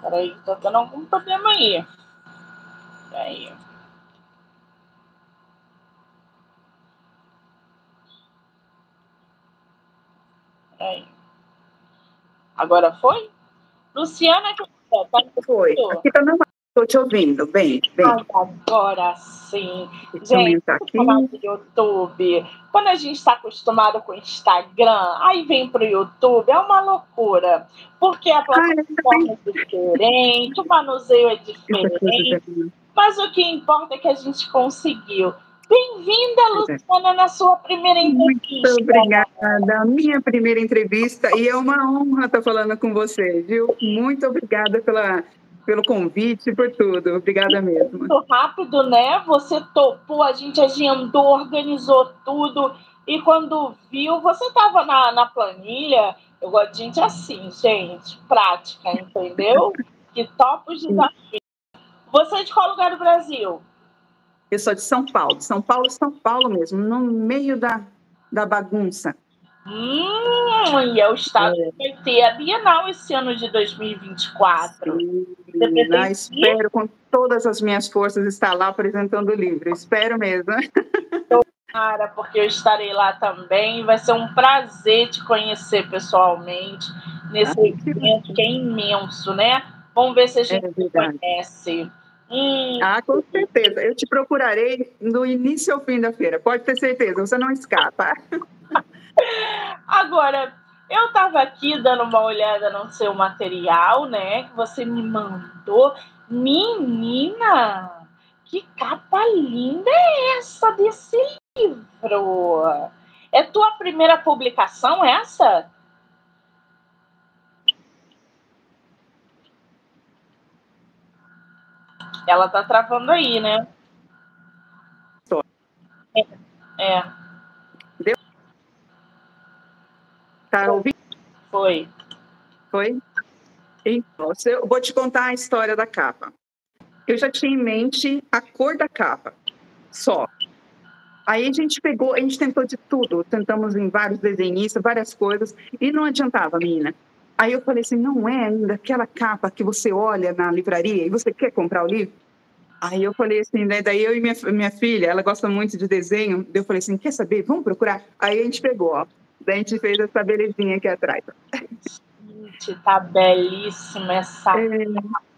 Peraí, tá dando algum problema aí. Peraí. Peraí. Agora foi? Luciana, tá foi. Aqui tá normal. Estou te ouvindo, bem, bem. agora sim. Gente, aqui. falar do YouTube. Quando a gente está acostumado com o Instagram, aí vem para o YouTube, é uma loucura. Porque a plataforma é diferente, o manuseio é diferente. Mas o que importa é que a gente conseguiu. Bem-vinda, é. Luciana, na sua primeira entrevista. Muito obrigada. Minha primeira entrevista e é uma honra estar falando com você, viu? Muito obrigada pela pelo convite, por tudo. Obrigada mesmo. Muito rápido, né? Você topou, a gente agendou, organizou tudo. E quando viu, você estava na, na planilha. Eu gosto de gente assim, gente, prática, entendeu? que topa os desafios. Você é de qual lugar do Brasil? Eu sou de São Paulo, São Paulo, São Paulo mesmo, no meio da, da bagunça. Hum, e é o estado é. que vai ter a Bienal esse ano de 2024. Sim, ah, espero com todas as minhas forças estar lá apresentando o livro. Espero mesmo. Cara, porque eu estarei lá também. Vai ser um prazer te conhecer pessoalmente nesse ah, evento que é imenso, né? Vamos ver se a gente é conhece. Hum. Ah, com certeza. Eu te procurarei do início ao fim da feira. Pode ter certeza, você não escapa. Agora, eu estava aqui dando uma olhada no seu material, né? Que você me mandou. Menina, que capa linda é essa desse livro? É tua primeira publicação essa? Ela tá travando aí, né? É. é. Tá ouvindo? Foi. Foi? Então, eu vou te contar a história da capa. Eu já tinha em mente a cor da capa, só. Aí a gente pegou, a gente tentou de tudo, tentamos em vários desenhistas, várias coisas, e não adiantava, menina. Aí eu falei assim, não é ainda aquela capa que você olha na livraria e você quer comprar o livro? Aí eu falei assim, né? Daí eu e minha, minha filha, ela gosta muito de desenho, eu falei assim, quer saber? Vamos procurar? Aí a gente pegou, ó, a gente fez essa belezinha aqui atrás. Gente, tá belíssima essa é.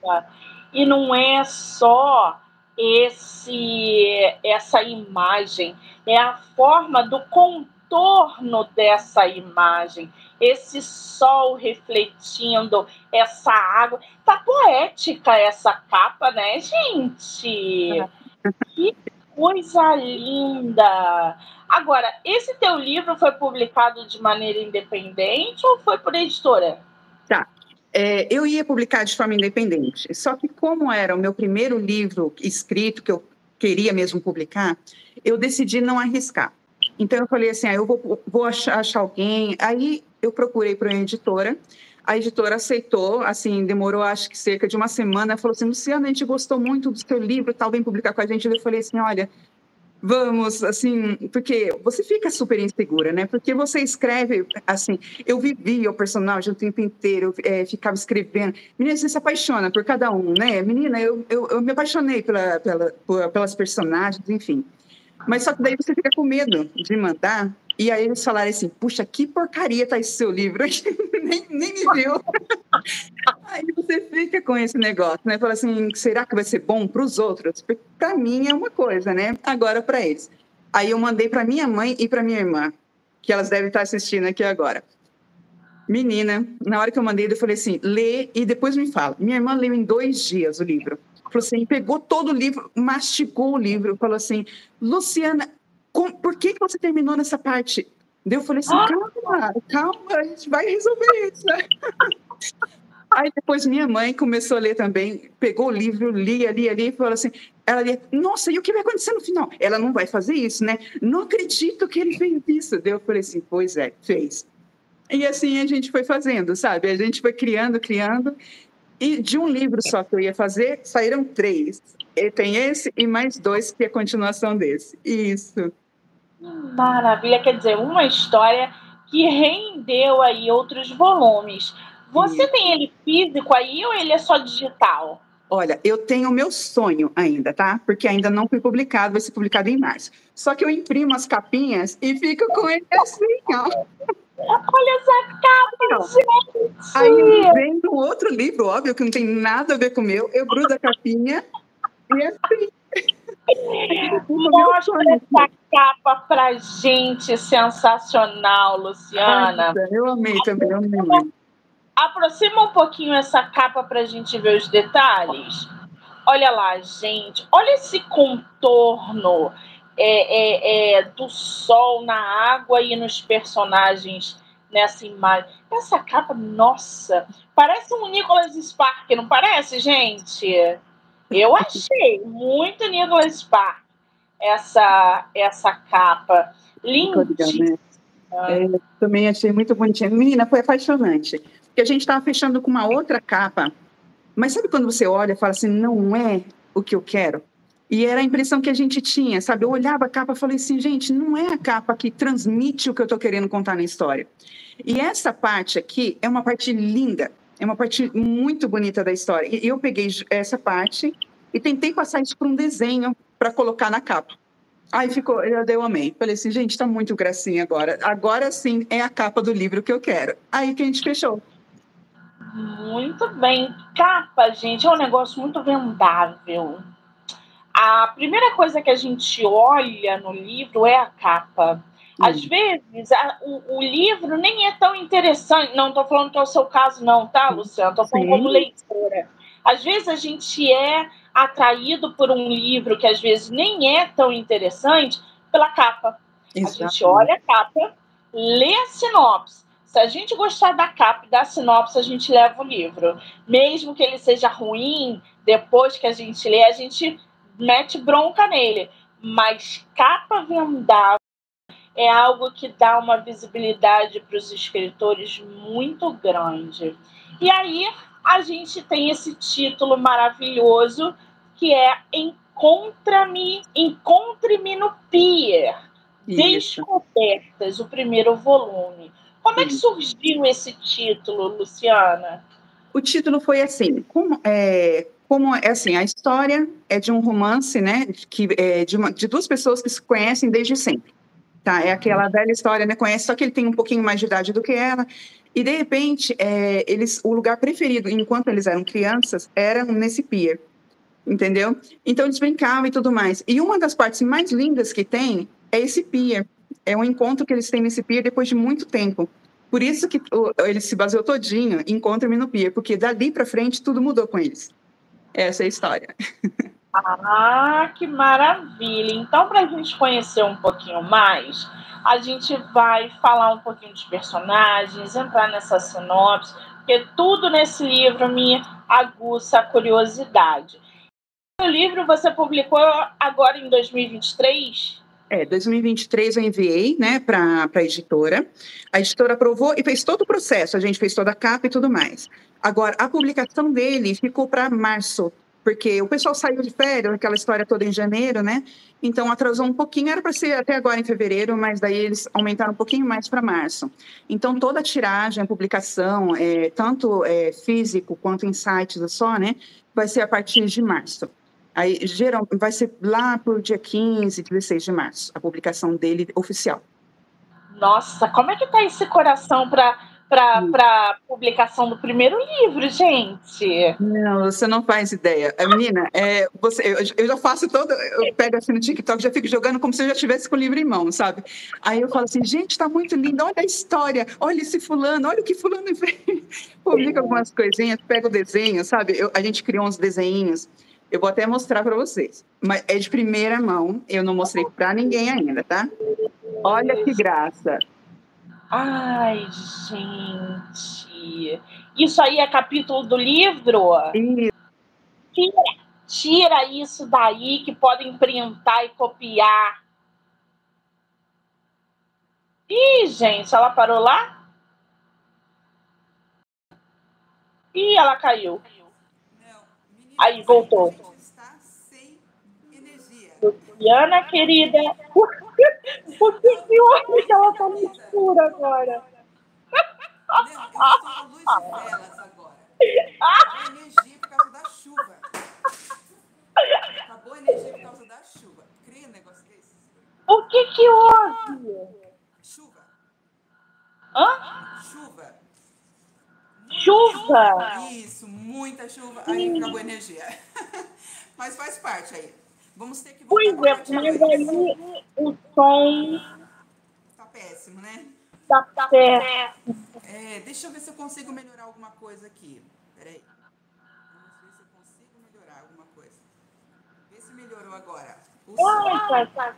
capa. E não é só esse essa imagem, é a forma do contorno dessa imagem, esse sol refletindo essa água. Tá poética essa capa, né, gente? É. Que coisa linda! Agora, esse teu livro foi publicado de maneira independente ou foi por editora? Tá. É, eu ia publicar de forma independente, só que como era o meu primeiro livro escrito que eu queria mesmo publicar, eu decidi não arriscar. Então eu falei assim, ah, eu vou, vou achar, achar alguém. Aí eu procurei para uma editora. A editora aceitou, assim, demorou acho que cerca de uma semana. Falou assim, Luciana, a gente gostou muito do seu livro, tal, vem publicar com a gente. Eu falei assim, olha, vamos, assim, porque você fica super insegura, né? Porque você escreve, assim, eu vivia o personagem o tempo inteiro, eu, é, ficava escrevendo. Menina, você se apaixona por cada um, né? Menina, eu, eu, eu me apaixonei pela, pela, pelas personagens, enfim. Mas só que daí você fica com medo de mandar, e aí eles falaram assim, puxa, que porcaria tá esse seu livro, nem, nem me viu. aí você fica com esse negócio, né? Fala assim, será que vai ser bom para os outros? Para mim é uma coisa, né? Agora para eles. Aí eu mandei para minha mãe e para minha irmã, que elas devem estar assistindo aqui agora. Menina, na hora que eu mandei, eu falei assim, lê e depois me fala. Minha irmã leu em dois dias o livro. Falou assim, pegou todo o livro, mastigou o livro, falou assim, Luciana, com, por que, que você terminou nessa parte? Daí eu falei assim, ah! calma, calma, a gente vai resolver isso, né? Aí depois minha mãe começou a ler também, pegou o livro, lia, lia, lia e falou assim, ela lia, nossa, e o que vai acontecer no final? Ela não vai fazer isso, né? Não acredito que ele fez isso. Daí eu falei assim, pois é, fez. E assim a gente foi fazendo, sabe? A gente foi criando, criando. E de um livro só que eu ia fazer, saíram três. E tem esse e mais dois que é a continuação desse. Isso. Maravilha, quer dizer, uma história que rendeu aí outros volumes. Você Isso. tem ele físico aí ou ele é só digital? Olha, eu tenho o meu sonho ainda, tá? Porque ainda não foi publicado, vai ser publicado em março. Só que eu imprimo as capinhas e fico com ele assim, ó. Olha essa capa, gente! Aí vem um outro livro, óbvio, que não tem nada a ver com o meu, eu grudo a capinha e é assim. Mostra essa capa pra gente, sensacional, Luciana. Eu amei também, eu amei. Aproxima um pouquinho essa capa pra gente ver os detalhes. Olha lá, gente, olha esse contorno é, é, é, do sol na água e nos personagens nessa imagem. Essa capa, nossa, parece um Nicholas Spark, não parece, gente? Eu achei muito Nicholas Spark essa, essa capa. Lindíssima. É, também achei muito bonitinha. Menina, foi apaixonante. Porque a gente estava fechando com uma outra capa. Mas sabe quando você olha e fala assim, não é o que eu quero? E era a impressão que a gente tinha, sabe? Eu olhava a capa e falei assim, gente, não é a capa que transmite o que eu estou querendo contar na história. E essa parte aqui é uma parte linda, é uma parte muito bonita da história. E eu peguei essa parte e tentei passar isso para um desenho para colocar na capa. Aí ficou, eu dei um amém. Falei assim, gente, está muito gracinha agora. Agora sim é a capa do livro que eu quero. Aí que a gente fechou. Muito bem. Capa, gente, é um negócio muito vendável a primeira coisa que a gente olha no livro é a capa. Às vezes, a, o, o, livro nem é tão interessante. Não estou falando que é o seu caso, não, tá, Luciano? Estou falando Sim. como leitora. Às vezes, a gente é atraído por um livro que às vezes nem é tão interessante pela capa. Exatamente. A gente olha a capa, lê a sinopse. Se a gente gostar da capa e da sinopse, a gente leva o livro. Mesmo que ele seja ruim, depois que a gente lê, a gente mete bronca nele. Mas capa vendável é algo que dá uma visibilidade para os escritores muito grande. E aí a gente tem esse título maravilhoso que é Encontra-me, Encontre-me no Pier. Isso. Descobertas, o primeiro volume. Como é que surgiu esse título, Luciana? O título foi assim: como, é, como é assim, a história é de um romance, né, que é de, uma, de duas pessoas que se conhecem desde sempre. Tá, é aquela velha história, né? Conhece, só que ele tem um pouquinho mais de idade do que ela. E de repente, é, eles, o lugar preferido, enquanto eles eram crianças, era nesse pier, entendeu? Então eles brincavam e tudo mais. E uma das partes mais lindas que tem é esse pier. É um encontro que eles têm nesse pier depois de muito tempo. Por isso que ele se baseou todinho em Encontre-me no pier, porque dali para frente tudo mudou com eles. Essa é a história. Ah, que maravilha! Então, para a gente conhecer um pouquinho mais, a gente vai falar um pouquinho dos personagens, entrar nessa sinopse, porque tudo nesse livro me aguça a curiosidade. O livro você publicou agora em 2023? É, 2023 eu enviei né, para a editora. A editora aprovou e fez todo o processo. A gente fez toda a capa e tudo mais. Agora, a publicação dele ficou para março, porque o pessoal saiu de férias, aquela história toda em janeiro, né? Então atrasou um pouquinho, era para ser até agora em fevereiro, mas daí eles aumentaram um pouquinho mais para março. Então toda a tiragem, a publicação, é, tanto é, físico quanto em sites só, né? Vai ser a partir de março. Aí geral, vai ser lá por dia 15, 16 de março, a publicação dele oficial. Nossa, como é que tá esse coração para para publicação do primeiro livro, gente. Não, você não faz ideia. A menina, é, você, eu, eu, já faço todo, eu pego assim no TikTok, já fico jogando como se eu já tivesse com o livro em mão, sabe? Aí eu falo assim, gente, está muito lindo, olha a história, olha esse fulano, olha o que fulano fez. Publica algumas coisinhas, pega o desenho, sabe? Eu, a gente criou uns desenhinhos. Eu vou até mostrar para vocês. Mas é de primeira mão, eu não mostrei para ninguém ainda, tá? Olha que graça. Ai, gente. Isso aí é capítulo do livro? Tira, tira isso daí que podem printar e copiar. Ih, gente, ela parou lá? Ih, ela caiu. Aí voltou. Luciana, querida. Por que que que ela tá no escuro agora? velas agora. Acabou a energia por causa da chuva. Acabou a energia por causa da chuva. Cria um negócio desse? O que que houve? Chuva. Hã? Chuva. Chuva? Isso, muita chuva. Aí acabou a energia. Mas faz parte aí. Vamos ter que Pois é, mas aí o som Tá péssimo, né? tá péssimo. É, deixa eu ver se eu consigo melhorar alguma coisa aqui. Peraí. Vamos ver se eu consigo melhorar alguma coisa. Vê se melhorou agora. O som tá, tá.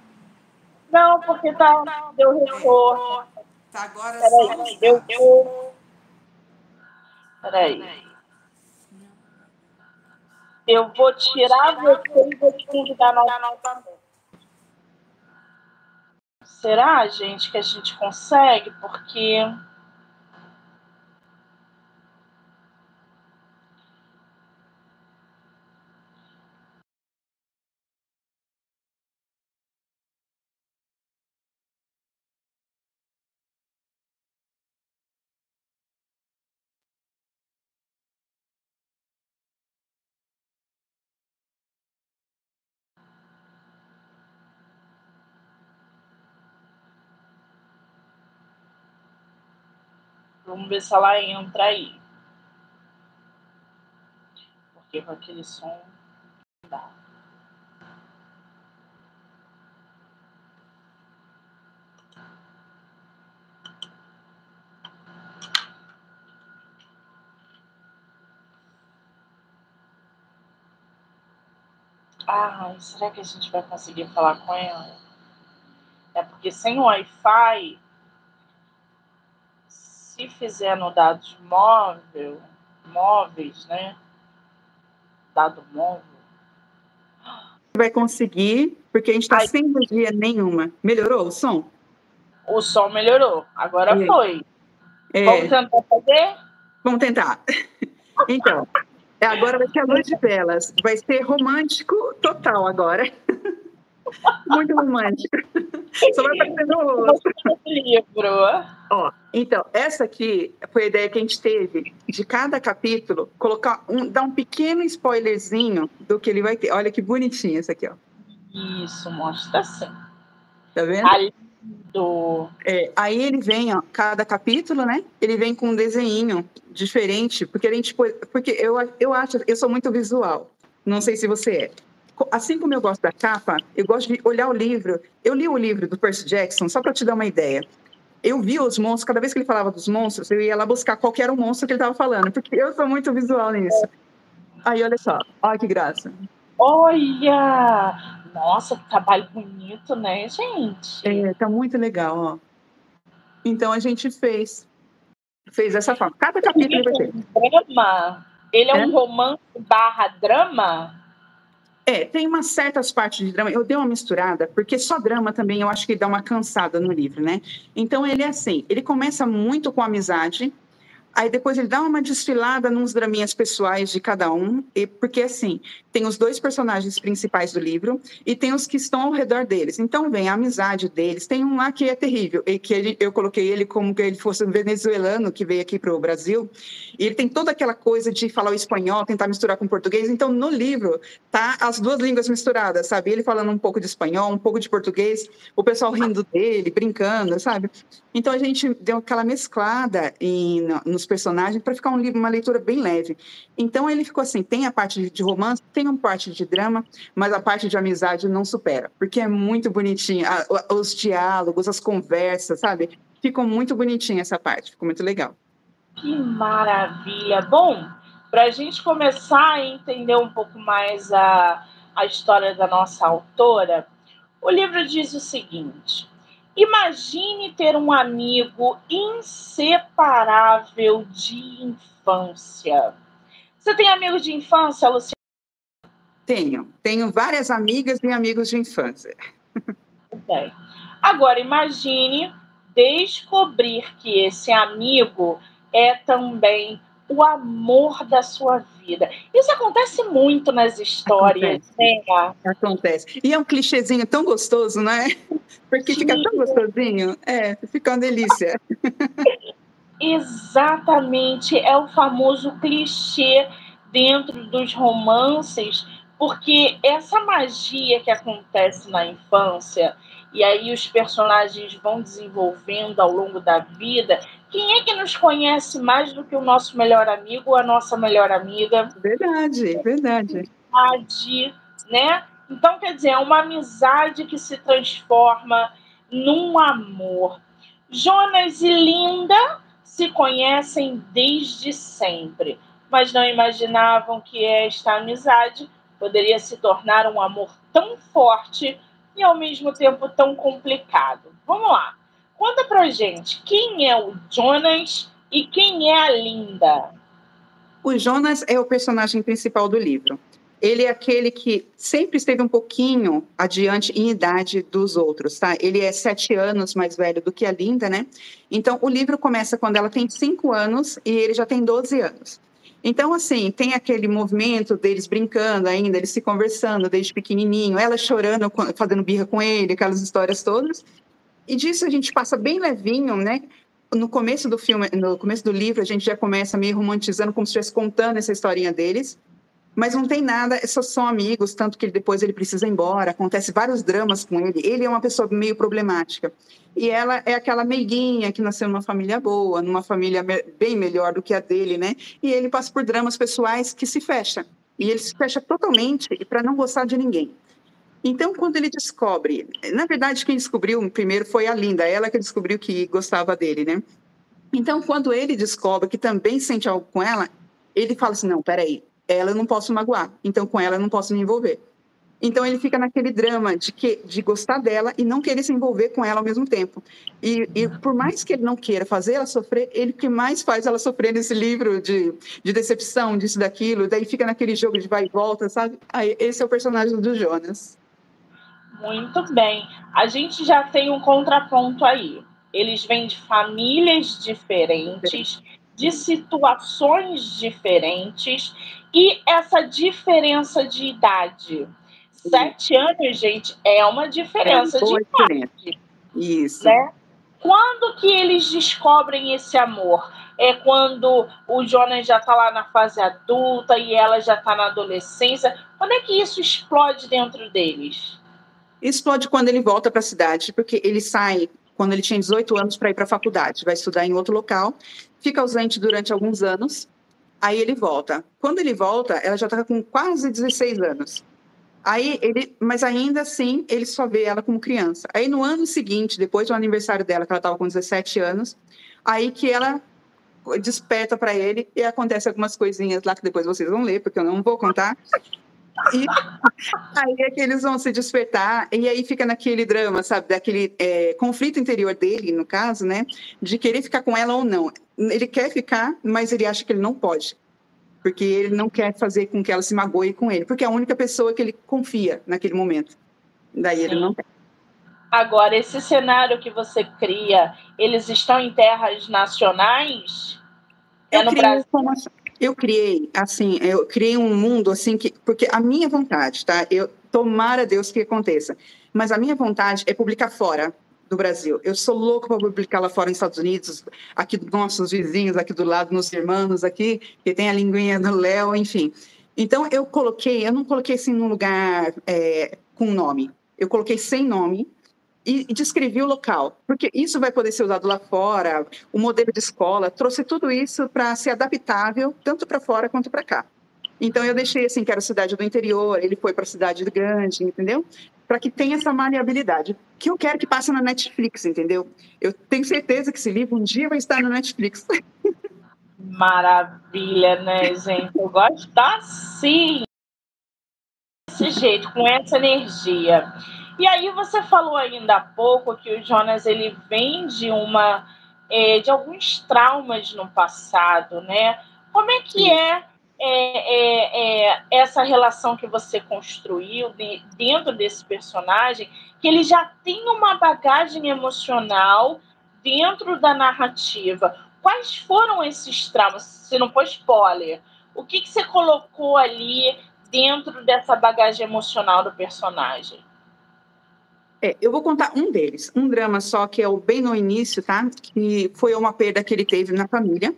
Não, porque tá, deu retorno. tá agora Peraí, só. vou. Peraí. Eu vou tirar você e vou te convidar novamente. Será, gente, que a gente consegue? Porque. Vamos ver se ela entra aí. Porque com aquele som. dá. Ai, será que a gente vai conseguir falar com ela? É porque sem Wi-Fi, se fizer no dados móvel, móveis, né? Dado móvel. Vai conseguir, porque a gente está sem energia nenhuma. Melhorou o som? O som melhorou. Agora É. foi. É, Vamos tentar fazer? vamos tentar. Então, agora vai ser a luz de velas. Vai ser romântico total agora. Muito romântico. Só vai aparecer no rosto. livro. Ó, então, essa aqui foi a ideia que a gente teve de cada capítulo colocar um, dar um pequeno spoilerzinho do que ele vai ter. Olha que bonitinho esse aqui, ó. Isso, mostra assim. Tá vendo? Tá lindo. É, aí ele vem, ó, cada capítulo, né? Ele vem com um desenho diferente, porque a gente porque eu, eu acho, eu sou muito visual. Não sei se você é. Assim como eu gosto da capa, eu gosto de olhar o livro. Eu li o livro do Percy Jackson só para te dar uma ideia. Eu vi os monstros, cada vez que ele falava dos monstros, eu ia lá buscar qual era o monstro que ele estava falando, porque eu sou muito visual nisso. Aí, olha só, olha que graça. Olha! Nossa, que trabalho bonito, né, gente? É, tá muito legal, ó. Então a gente fez, fez dessa forma. Cada capítulo vai ter. Drama. Ele é, É? um romance barra drama? É, tem umas certas partes de drama. Eu dei uma misturada, porque só drama também eu acho que dá uma cansada no livro, né? Então ele é assim, ele começa muito com amizade, aí depois ele dá uma desfilada nos draminhas pessoais de cada um, e, porque assim, tem os dois personagens principais do livro e tem os que estão ao redor deles. Então vem a amizade deles. Tem um lá que é terrível, e que ele- eu coloquei ele como que ele fosse um venezuelano que veio aqui para o Brasil, e ele tem toda aquela coisa de falar o espanhol, tentar misturar com o português. Então no livro tá as duas línguas misturadas, sabe? Ele falando um pouco de espanhol, um pouco de português, o pessoal rindo dele, brincando, sabe? Então a gente deu aquela mesclada em- no- nos personagens para ficar um livro, uma leitura bem leve. Então ele ficou assim, tem a parte de- romance, tem uma parte de drama, mas a parte de amizade não supera, porque é muito bonitinho, a- os diálogos, as conversas, sabe? Ficou muito bonitinha essa parte, ficou muito legal. Que maravilha! Bom, para a gente começar a entender um pouco mais a, a história da nossa autora, o livro diz o seguinte: imagine ter um amigo inseparável de infância. Você tem amigo de infância, Luciana? Tenho, tenho várias amigas e amigos de infância. Bem, agora imagine descobrir que esse amigo é também o amor da sua vida. Isso acontece muito nas histórias, né? Acontece. E é um clichêzinho tão gostoso, não é? Porque fica tão gostosinho. É, fica uma delícia. exatamente, é o famoso clichê dentro dos romances, porque essa magia que acontece na infância, e aí os personagens vão desenvolvendo ao longo da vida. Quem é que nos conhece mais do que o nosso melhor amigo ou a nossa melhor amiga? Verdade, verdade. Amizade, né? Então, quer dizer, é uma amizade que se transforma num amor. Jonas e Linda se conhecem desde sempre, mas não imaginavam que esta amizade poderia se tornar um amor tão forte e ao mesmo tempo tão complicado. Vamos lá. Conta pra gente quem é o Jonas e quem é a Linda. O Jonas é o personagem principal do livro. Ele é aquele que sempre esteve um pouquinho adiante em idade dos outros, tá? Ele é sete anos mais velho do que a Linda, né? Então, o livro começa quando ela tem cinco anos e ele já tem 12 anos. Então, assim, tem aquele movimento deles brincando ainda, eles se conversando desde pequenininho, ela chorando, fazendo birra com ele, aquelas histórias todas. E disso a gente passa bem levinho, né? No começo do filme, no começo do livro, a gente já começa meio romantizando, como se estivesse contando essa historinha deles. Mas não tem nada, só são amigos, tanto que depois ele precisa ir embora, acontece vários dramas com ele. Ele é uma pessoa meio problemática. E ela é aquela meiguinha que nasceu numa família boa, numa família bem melhor do que a dele, né? E ele passa por dramas pessoais que se fecha. E ele se fecha totalmente para não gostar de ninguém. Então, quando ele descobre, na verdade, quem descobriu primeiro foi a Linda, ela que descobriu que gostava dele, né? Então, quando ele descobre que também sente algo com ela, ele fala assim: não, peraí, ela eu não posso magoar, então com ela eu não posso me envolver. Então ele fica naquele drama de que de gostar dela e não querer se envolver com ela ao mesmo tempo. E, e por mais que ele não queira fazer ela sofrer, ele que mais faz ela sofrer nesse livro de, de decepção, disso, daquilo. Daí fica naquele jogo de vai e volta, sabe? Aí, esse é o personagem do Jonas. Muito bem. A gente já tem um contraponto aí. Eles vêm de famílias diferentes, de situações diferentes e essa diferença de idade. Sete anos, gente, é uma diferença é de idade. Isso. Né? Quando que eles descobrem esse amor? É quando o Jonas já está lá na fase adulta e ela já está na adolescência. Quando é que isso explode dentro deles? Explode quando ele volta para a cidade, porque ele sai quando ele tinha 18 anos para ir para a faculdade, vai estudar em outro local, fica ausente durante alguns anos, aí ele volta. Quando ele volta, ela já está com quase 16 anos. Aí ele, mas ainda assim, ele só vê ela como criança. Aí no ano seguinte, depois do aniversário dela, que ela estava com 17 anos, aí que ela desperta para ele e acontece algumas coisinhas lá que depois vocês vão ler, porque eu não vou contar. E aí é que eles vão se despertar, e aí fica naquele drama, sabe, daquele é, conflito interior dele, no caso, né, de querer ficar com ela ou não. Ele quer ficar, mas ele acha que ele não pode porque ele não quer fazer com que ela se magoe com ele, porque é a única pessoa que ele confia naquele momento. Daí Sim. ele não quer. Agora, esse cenário que você cria, eles estão em terras nacionais? É eu no Brasil? Eu criei, assim, eu criei um mundo assim que, porque a minha vontade, tá? Eu tomara Deus que aconteça, mas a minha vontade é publicar fora do Brasil. Eu sou louco para publicar lá fora nos Estados Unidos, aqui dos nossos vizinhos, aqui do lado, nos irmãos aqui, que tem a linguinha do Léo, enfim. Então, eu coloquei, eu não coloquei assim num lugar é, com nome, eu coloquei sem nome e, descrevi o local, porque isso vai poder ser usado lá fora, o modelo de escola, trouxe tudo isso para ser adaptável, tanto para fora quanto para cá. Então eu deixei assim que era cidade do interior, ele foi para a cidade grande, entendeu? para que tenha essa maleabilidade. Que eu quero que passe na Netflix, entendeu? Eu tenho certeza que esse livro um dia vai estar na Netflix. Maravilha, né, gente? Eu gosto assim, desse jeito, com essa energia. E aí você falou ainda há pouco que o Jonas ele vem de uma é, de alguns traumas no passado, né? Como é que é é, é, é, essa relação que você construiu de, dentro desse personagem, que ele já tem uma bagagem emocional dentro da narrativa. Quais foram esses traumas? Você não pôs spoiler. O que, que você colocou ali dentro dessa bagagem emocional do personagem? É, eu vou contar um deles, um drama só, que é o bem no início, tá? Que foi uma perda que ele teve na família.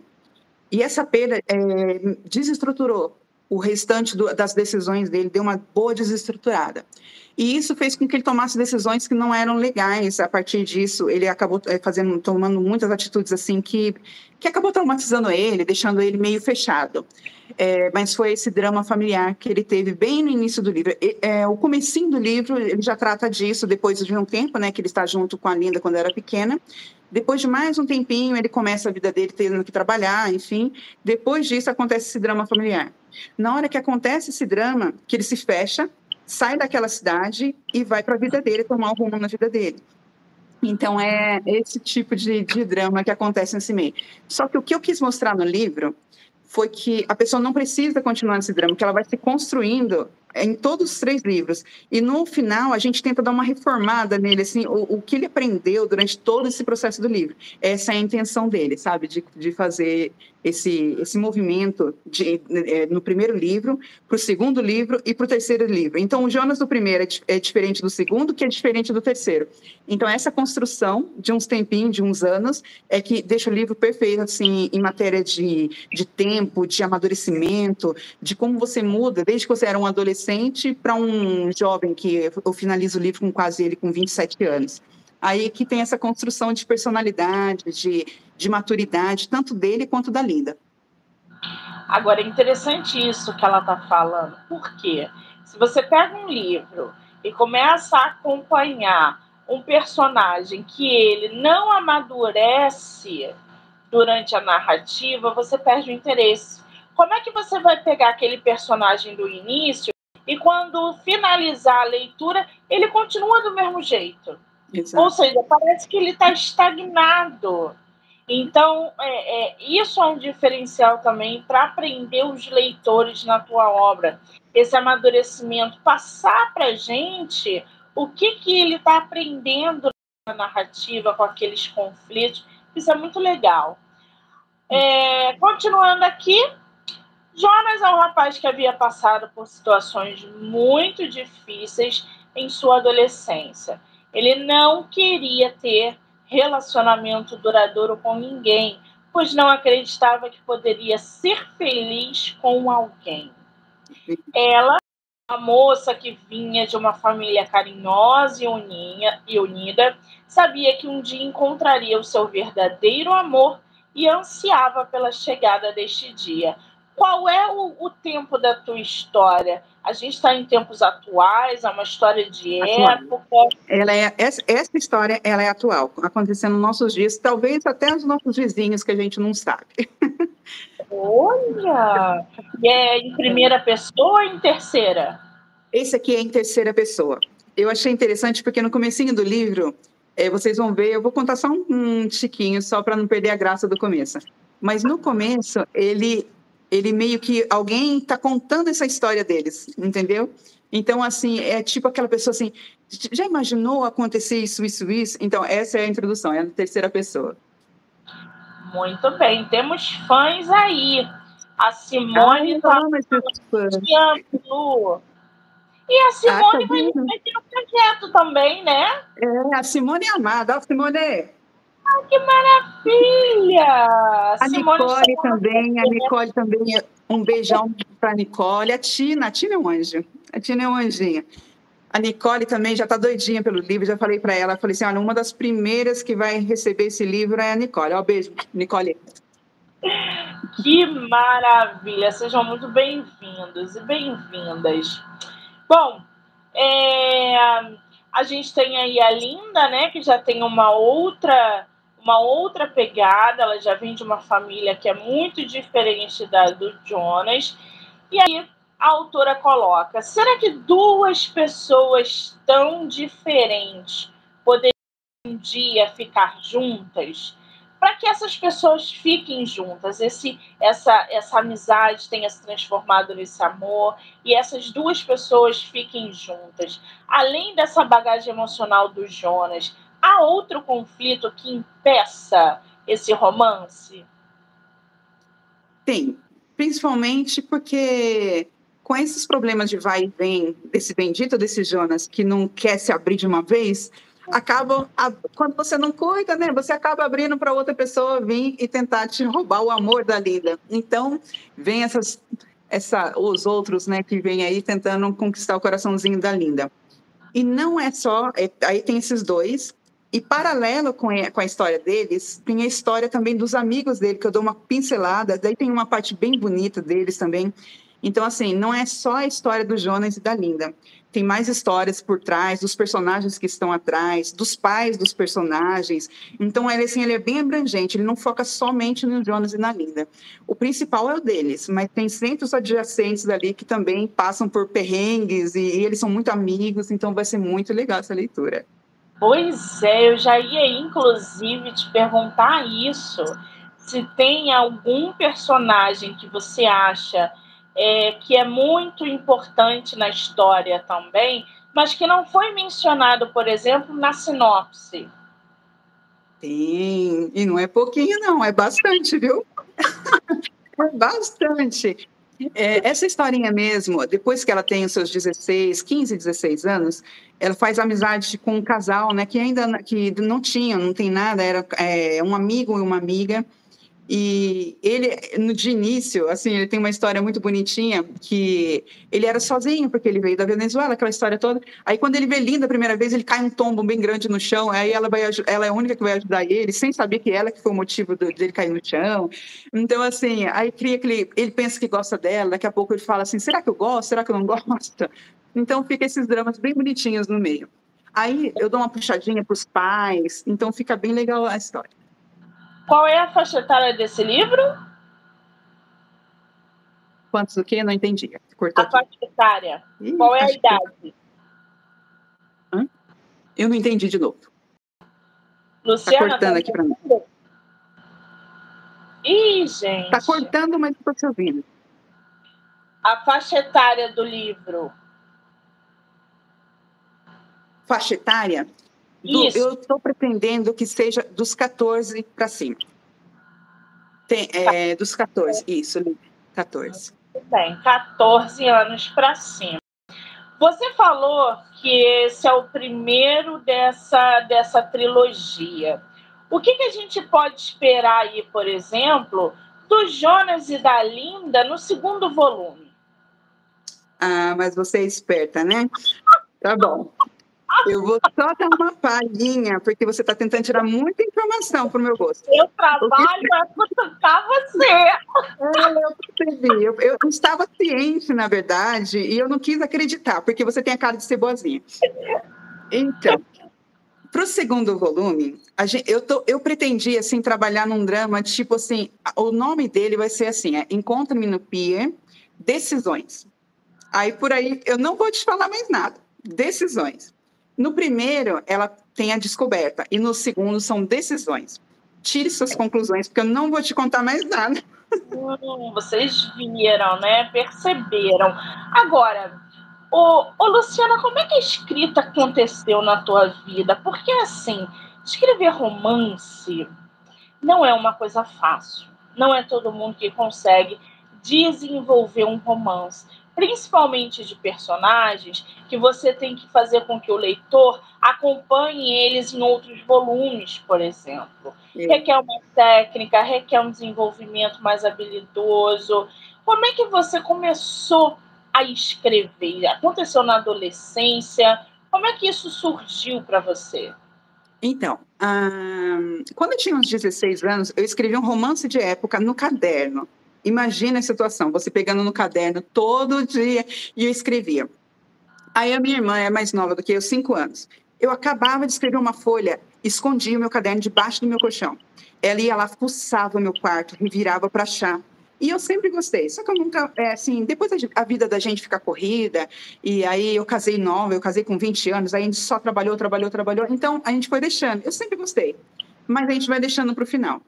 E essa perda é, desestruturou o restante do, das decisões dele, deu uma boa desestruturada. E isso fez com que ele tomasse decisões que não eram legais. A partir disso, ele acabou é, fazendo, tomando muitas atitudes assim que, que acabou traumatizando ele, deixando ele meio fechado. É, mas foi esse drama familiar que ele teve bem no início do livro. É, o comecinho do livro, ele já trata disso depois de um tempo, né, que ele está junto com a Linda quando era pequena. Depois de mais um tempinho, ele começa a vida dele tendo que trabalhar, enfim. Depois disso, acontece esse drama familiar. Na hora que acontece esse drama, que ele se fecha, sai daquela cidade e vai para a vida dele, tomar um rumo na vida dele. Então, é esse tipo de, de drama que acontece nesse meio. Só que o que eu quis mostrar no livro foi que a pessoa não precisa continuar nesse drama, que ela vai se construindo em todos os três livros. E no final, a gente tenta dar uma reformada nele, assim, o, o que ele aprendeu durante todo esse processo do livro. Essa é a intenção dele, sabe? De, de fazer esse, esse movimento de, é, no primeiro livro, para o segundo livro e para o terceiro livro. Então, o Jonas do primeiro é, é, diferente do segundo, que é diferente do terceiro. Então, essa construção de uns tempinhos, de uns anos, é que deixa o livro perfeito, assim, em matéria de, de tempo, de amadurecimento, de como você muda, desde que você era um adolescente para um jovem, que eu finalizo o livro com quase ele com 27 anos aí que tem essa construção de personalidade, de, de maturidade, tanto dele quanto da Linda. Agora, é interessante isso que ela está falando, porque se você pega um livro e começa a acompanhar um personagem que ele não amadurece durante a narrativa, você perde o interesse. Como é que você vai pegar aquele personagem do início e quando finalizar a leitura, ele continua do mesmo jeito? Exato. Ou seja, parece que ele está estagnado. Então, é, é, isso é um diferencial também para aprender os leitores na tua obra. Esse amadurecimento, passar para a gente o que, que ele está aprendendo na narrativa com aqueles conflitos. Isso é muito legal. É, continuando aqui, Jonas é um rapaz que havia passado por situações muito difíceis em sua adolescência. Ele não queria ter relacionamento duradouro com ninguém, pois não acreditava que poderia ser feliz com alguém. Ela, a moça que vinha de uma família carinhosa e, uninha, e unida, sabia que um dia encontraria o seu verdadeiro amor e ansiava pela chegada deste dia. Qual é o, o tempo da tua história? A gente está em tempos atuais, é uma história de época. Ela é, essa, essa, história ela é atual, acontecendo nos nossos dias, talvez até os nossos vizinhos que a gente não sabe. Olha! E é em primeira pessoa ou em terceira? Esse aqui é em terceira pessoa. Eu achei interessante porque no comecinho do livro, é, vocês vão ver, eu vou contar só um, um chiquinho, só para não perder a graça do começo. Mas no começo, ele ele meio que alguém está contando essa história deles, entendeu? Então, assim, é tipo aquela pessoa assim, já imaginou acontecer isso, isso, isso? Então, essa é a introdução, é a terceira pessoa. Muito bem, temos fãs aí. A Simone está ah, Lu. E a Simone ah, tá vai aqui no projeto também, né? É, a Simone é amada. A Simone, ah, que maravilha! A Nicole também, a Nicole também. Um beijão para a Nicole. A Tina, a Tina é um anjo. A Tina é um anjinho. A Nicole também já está doidinha pelo livro, já falei para ela, falei assim, olha, uma das primeiras que vai receber esse livro é a Nicole. Ó, beijo, Nicole. Que maravilha! Sejam muito bem-vindos e bem-vindas. Bom, é, a gente tem aí a Linda, né, que já tem uma outra uma outra pegada, ela já vem de uma família que é muito diferente da do Jonas. E aí a autora coloca: será que duas pessoas tão diferentes poderiam um dia ficar juntas? Para que essas pessoas fiquem juntas, esse, essa, essa amizade tenha se transformado nesse amor e essas duas pessoas fiquem juntas. Além dessa bagagem emocional do Jonas, há outro conflito que impeça esse romance? Tem, principalmente porque com esses problemas de vai e vem desse bendito desse Jonas que não quer se abrir de uma vez, acabam quando você não cuida, né? Você acaba abrindo para outra pessoa vir e tentar te roubar o amor da Linda. Então, vem essas essa os outros, né, que vêm aí tentando conquistar o coraçãozinho da Linda. E não é só, é, aí tem esses dois, e paralelo com com a história deles, tem a história também dos amigos dele, que eu dou uma pincelada, daí tem uma parte bem bonita deles também. Então, assim, não é só a história do Jonas e da Linda tem mais histórias por trás, dos personagens que estão atrás, dos pais dos personagens. Então, ele, assim, ele é bem abrangente, ele não foca somente no Jonas e na Linda. O principal é o deles, mas tem centros adjacentes ali que também passam por perrengues e, e eles são muito amigos, então vai ser muito legal essa leitura. Pois é, eu já ia inclusive te perguntar isso. Se tem algum personagem que você acha é, que é muito importante na história também, mas que não foi mencionado, por exemplo, na sinopse. Sim, e não é pouquinho, não, é bastante, viu? é bastante. É, essa historinha mesmo, depois que ela tem os seus 16, 15, 16 anos, ela faz amizade com um casal, né, que ainda que não tinha, não tem nada, era é, um amigo e uma amiga, e ele, no de início, assim, ele tem uma história muito bonitinha, que ele era sozinho, porque ele veio da Venezuela, aquela história toda. Aí, quando ele vê Linda a primeira vez, ele cai um tombo bem grande no chão, aí ela, vai, ela é a única que vai ajudar ele, sem saber que ela que foi o motivo dele cair no chão. Então, assim, aí cria aquele... Ele pensa que gosta dela, daqui a pouco ele fala assim, será que eu gosto? Será que eu não gosto? Então, fica esses dramas bem bonitinhos no meio. Aí, eu dou uma puxadinha para os pais, então fica bem legal a história. Qual é a faixa etária desse livro? Quantos o quê? Não entendi. Cortou a faixa etária. Ih, Qual é a idade? Que... Hã? Eu não entendi de novo. Luciana, tá cortando tá aqui para mim. Ih, gente. Tá cortando, mas estou te ouvindo. A faixa etária do livro. Faixa etária? Do, eu estou pretendendo que seja dos 14 para cima. Tem, é, dos 14, isso, 14. Bem, 14 anos para cima. Você falou que esse é o primeiro dessa, dessa trilogia. O que, que a gente pode esperar aí, por exemplo, do Jonas e da Linda no segundo volume? Ah, mas você é esperta, né? Tá bom. Eu vou só dar uma palhinha, porque você está tentando tirar muita informação para o meu gosto. Eu trabalho para cutucar você. É, eu percebi. Eu, eu, estava ciente, na verdade, e eu não quis acreditar, porque você tem a cara de ser boazinha. Então, para o segundo volume, gente, eu, tô, eu pretendi assim, trabalhar num drama, tipo assim, o nome dele vai ser assim, é Encontra-me no Pier, Decisões. Aí, por aí, eu não vou te falar mais nada. Decisões. No primeiro, ela tem a descoberta, e no segundo, são decisões. Tire suas conclusões, porque eu não vou te contar mais nada. Hum, vocês viram, né? Perceberam. Agora, ô, ô, Luciana, como é que a escrita aconteceu na tua vida? Porque, assim, escrever romance não é uma coisa fácil. Não é todo mundo que consegue desenvolver um romance principalmente de personagens, que você tem que fazer com que o leitor acompanhe eles em outros volumes, por exemplo. Sim. Requer uma técnica, requer um desenvolvimento mais habilidoso. Como é que você começou a escrever? Aconteceu na adolescência? Como é que isso surgiu para você? Então, quando eu tinha uns 16 anos, eu escrevi um romance de época no caderno. Imagina a situação, você pegando no caderno todo dia e eu escrevia. Aí a minha irmã é mais nova do que eu, cinco anos. Eu acabava de escrever uma folha, escondia o meu caderno debaixo do meu colchão. Ela ia lá, fuçava o meu quarto, revirava para achar. E eu sempre gostei. Só que eu nunca, é, assim, depois a, vida da gente fica corrida, e aí eu casei nova, eu casei com 20 anos, aí a gente só trabalhou, trabalhou, trabalhou. Então a gente foi deixando. Eu sempre gostei, mas a gente vai deixando para o final.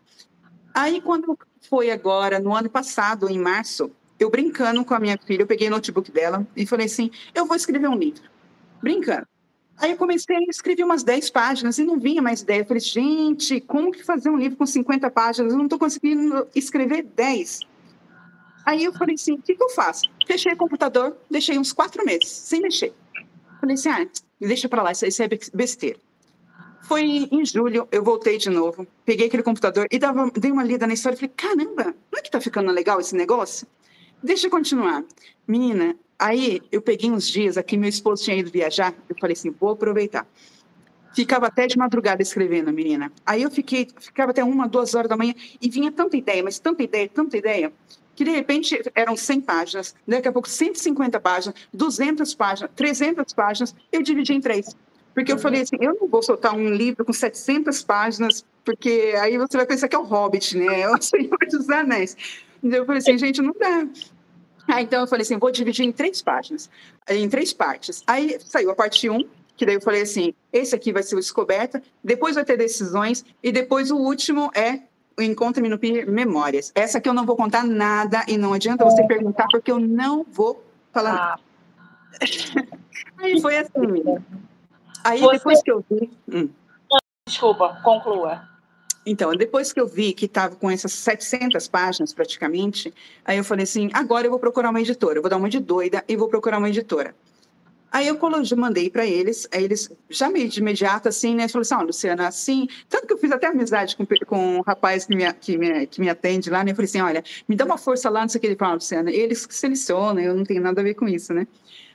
Aí, quando foi agora, no ano passado, em março, eu brincando com a minha filha, eu peguei o notebook dela e falei assim: eu vou escrever um livro. Brincando. Aí eu comecei a escrever umas 10 páginas e não vinha mais ideia. Eu falei, gente, como que fazer um livro com 50 páginas? Eu não estou conseguindo escrever 10. Aí eu falei assim, o que, que eu faço? Fechei o computador, deixei uns quatro meses, sem mexer. Falei assim, ah, deixa para lá, isso, é besteira. Foi em julho, eu voltei de novo, peguei aquele computador e dava, dei uma lida na história e falei, caramba, não é que tá ficando legal esse negócio? Deixa eu continuar. Menina, aí eu peguei uns dias aqui, meu esposo tinha ido viajar, eu falei assim, vou aproveitar. Ficava até de madrugada escrevendo, menina. Aí eu fiquei, ficava até uma, duas horas da manhã e vinha tanta ideia, mas tanta ideia, tanta ideia, que de repente eram 100 páginas, daqui a pouco 150 páginas, 200 páginas, 300 páginas, eu dividi em três. Porque eu uhum. falei assim, eu não vou soltar um livro com 700 páginas, porque aí você vai pensar que é o Hobbit, né? É o Senhor dos Anéis. Então eu falei assim, gente, não dá. Aí, então eu falei assim, vou dividir em três páginas, em três partes. Aí saiu a parte 1, um, que daí eu falei assim, esse aqui vai ser o descoberta, depois vai ter decisões, e depois o último é o Encontre-me no PIR Memórias. Essa aqui eu não vou contar nada, e não adianta você perguntar, porque eu não vou falar nada. Aí foi assim, Aí você... depois que eu vi... Hum. Desculpa, conclua. Então, depois que eu vi que estava com essas 700 páginas praticamente, aí eu falei assim, agora eu vou procurar uma editora, eu vou dar uma de doida e vou procurar uma editora. Aí eu mandei para eles, aí eles já meio de imediato, assim, né? Falaram assim, ó, oh, Luciana, assim... Tanto que eu fiz até amizade com, com um rapaz que me, que, me, que me atende lá, né? Eu falei assim, olha, me dá uma força lá, não sei o que. Ele falou, Luciana, eles que selecionam, eu não tenho nada a ver com isso, né?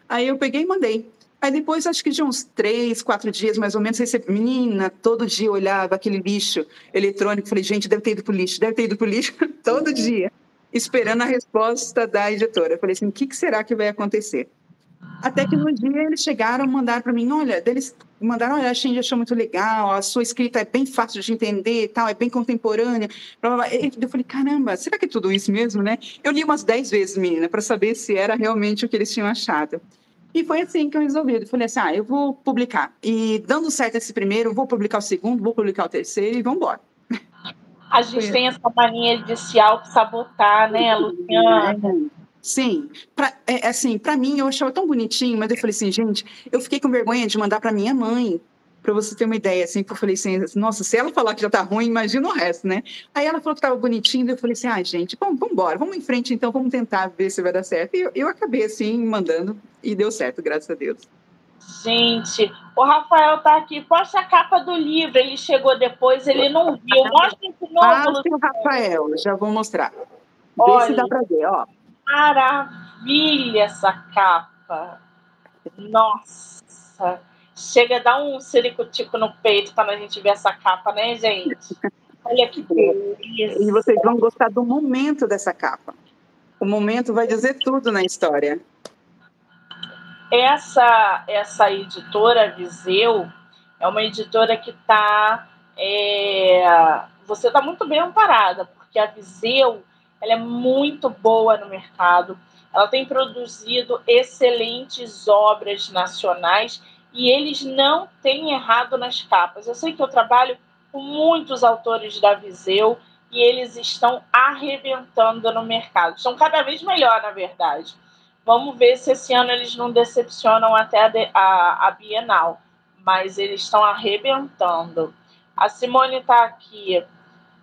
Aí eu peguei e mandei. Aí depois, acho que de uns três, quatro dias, mais ou menos, você, menina, todo dia olhava aquele lixo eletrônico. Falei, gente, deve ter ido para o lixo, deve ter ido para o lixo todo dia, esperando a resposta da editora. Falei assim, o que, que será que vai acontecer? Até que no dia eles chegaram, mandaram para mim, olha, eles mandaram, olha, a gente achou muito legal, a sua escrita é bem fácil de entender, tal, é bem contemporânea. Eu falei, caramba, será que é tudo isso mesmo, né? Eu li umas dez vezes, menina, para saber se era realmente o que eles tinham achado. E foi assim que eu resolvi. Eu falei assim: ah, eu vou publicar. E dando certo esse primeiro, vou publicar o segundo, vou publicar o terceiro e vamos embora. A gente foi. tem essa mania de se auto-sabotar, né, Luciana? Sim, pra, é, assim, para mim eu achava tão bonitinho, mas eu falei assim, gente, eu fiquei com vergonha de mandar para minha mãe, para você ter uma ideia, assim, que eu falei assim, nossa, se ela falar que já tá ruim, imagina o resto, né? Aí ela falou que tava bonitinho, eu falei assim, ai, ah, gente, vamos, vamos embora, vamos em frente então, vamos tentar ver se vai dar certo. E eu, eu acabei, assim, mandando, e deu certo, graças a Deus. Gente, o Rafael tá aqui. Posta a capa do livro. Ele chegou depois, ele não viu. Mostra esse novo. o Rafael, já vou mostrar. Olha, Vê se dá para ver, ó. Maravilha essa capa. Nossa. Chega a dar um ciricutico no peito para a gente ver essa capa, né, gente? Olha que beleza. E vocês vão gostar do momento dessa capa. O momento vai dizer tudo na história. Essa, essa editora Viseu é uma editora que está. É, você está muito bem amparada, porque a Viseu ela é muito boa no mercado. Ela tem produzido excelentes obras nacionais e eles não têm errado nas capas. Eu sei que eu trabalho com muitos autores da Viseu e eles estão arrebentando no mercado. Estão cada vez melhor, na verdade. Vamos ver se esse ano eles não decepcionam até a, a, a Bienal, mas eles estão arrebentando. A Simone está aqui.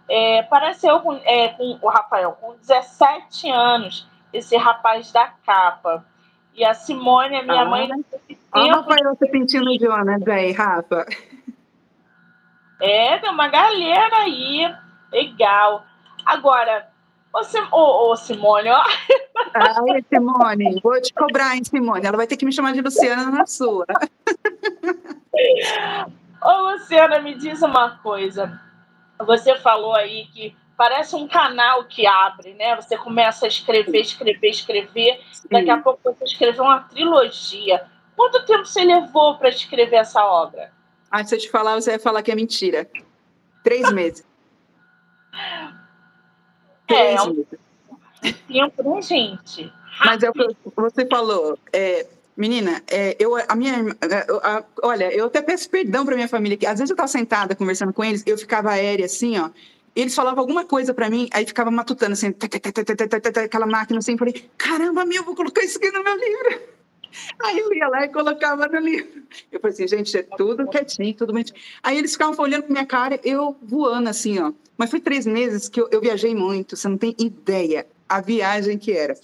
É, pareceu com, é, com o Rafael, com 17 anos, esse rapaz da capa. E a Simone, a minha ah, mãe. Olha o Rafael se pintando de Jonas aí, Rafa. É, tem uma galera aí. Legal. Agora, ô, Sim, ô, ô Simone, ó. Ai, Simone, vou te cobrar, hein, Simone? Ela vai ter que me chamar de Luciana na sua. Ô, Luciana, me diz uma coisa. Você falou aí que parece um canal que abre, né? Você começa a escrever, escrever, escrever. Sim. Daqui a pouco você escreveu uma trilogia. Quanto tempo você levou para escrever essa obra? Ah, se eu te falar, você vai falar que é mentira. Três meses. É, é um tempo, né, gente? Mas é o que você falou. É, menina, é, eu, a minha, a, olha, eu até peço perdão para minha família, que às vezes eu estava sentada conversando com eles, eu ficava aérea assim, ó, eles falavam alguma coisa para mim, aí ficava matutando assim, aquela máquina assim, falei, caramba, meu, vou colocar isso aqui no meu livro. Aí eu ia lá e colocava no livro. Eu falei assim, gente, é tudo quietinho, tudo bem. Aí eles ficavam olhando pra minha cara, eu voando assim, ó. Mas foi três meses que eu, eu viajei muito, você não tem ideia. a viagem que era.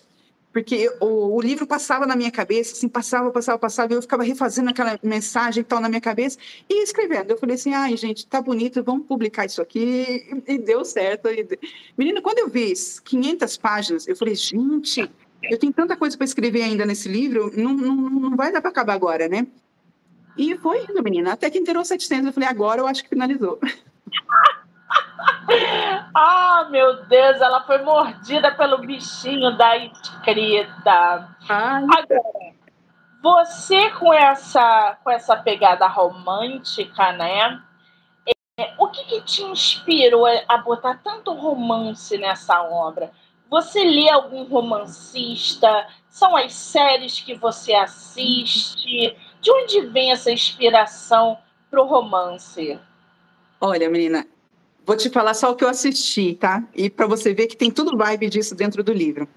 Porque o, o, livro passava na minha cabeça, assim, passava, passava, passava, e eu ficava refazendo aquela mensagem e tal na minha cabeça e escrevendo. Eu falei assim, ai, gente, tá bonito, vamos publicar isso aqui. E, e deu certo. E... Menina, quando eu vi 500 páginas, eu falei, gente, eu tenho tanta coisa para escrever ainda nesse livro, não, não, não vai dar para acabar agora, né? E foi indo, menina, até que inteirou 700. Eu falei, agora eu acho que finalizou. ah, meu Deus, ela foi mordida pelo bichinho da escrita. Agora, você com essa, com essa pegada romântica, né? É, o que, que te inspirou a botar tanto romance nessa obra? Você lê algum romancista? São as séries que você assiste? De onde vem essa inspiração para o romance? Olha, menina, Vou te falar só o que eu assisti, tá? E para você ver que tem tudo vibe disso dentro do livro.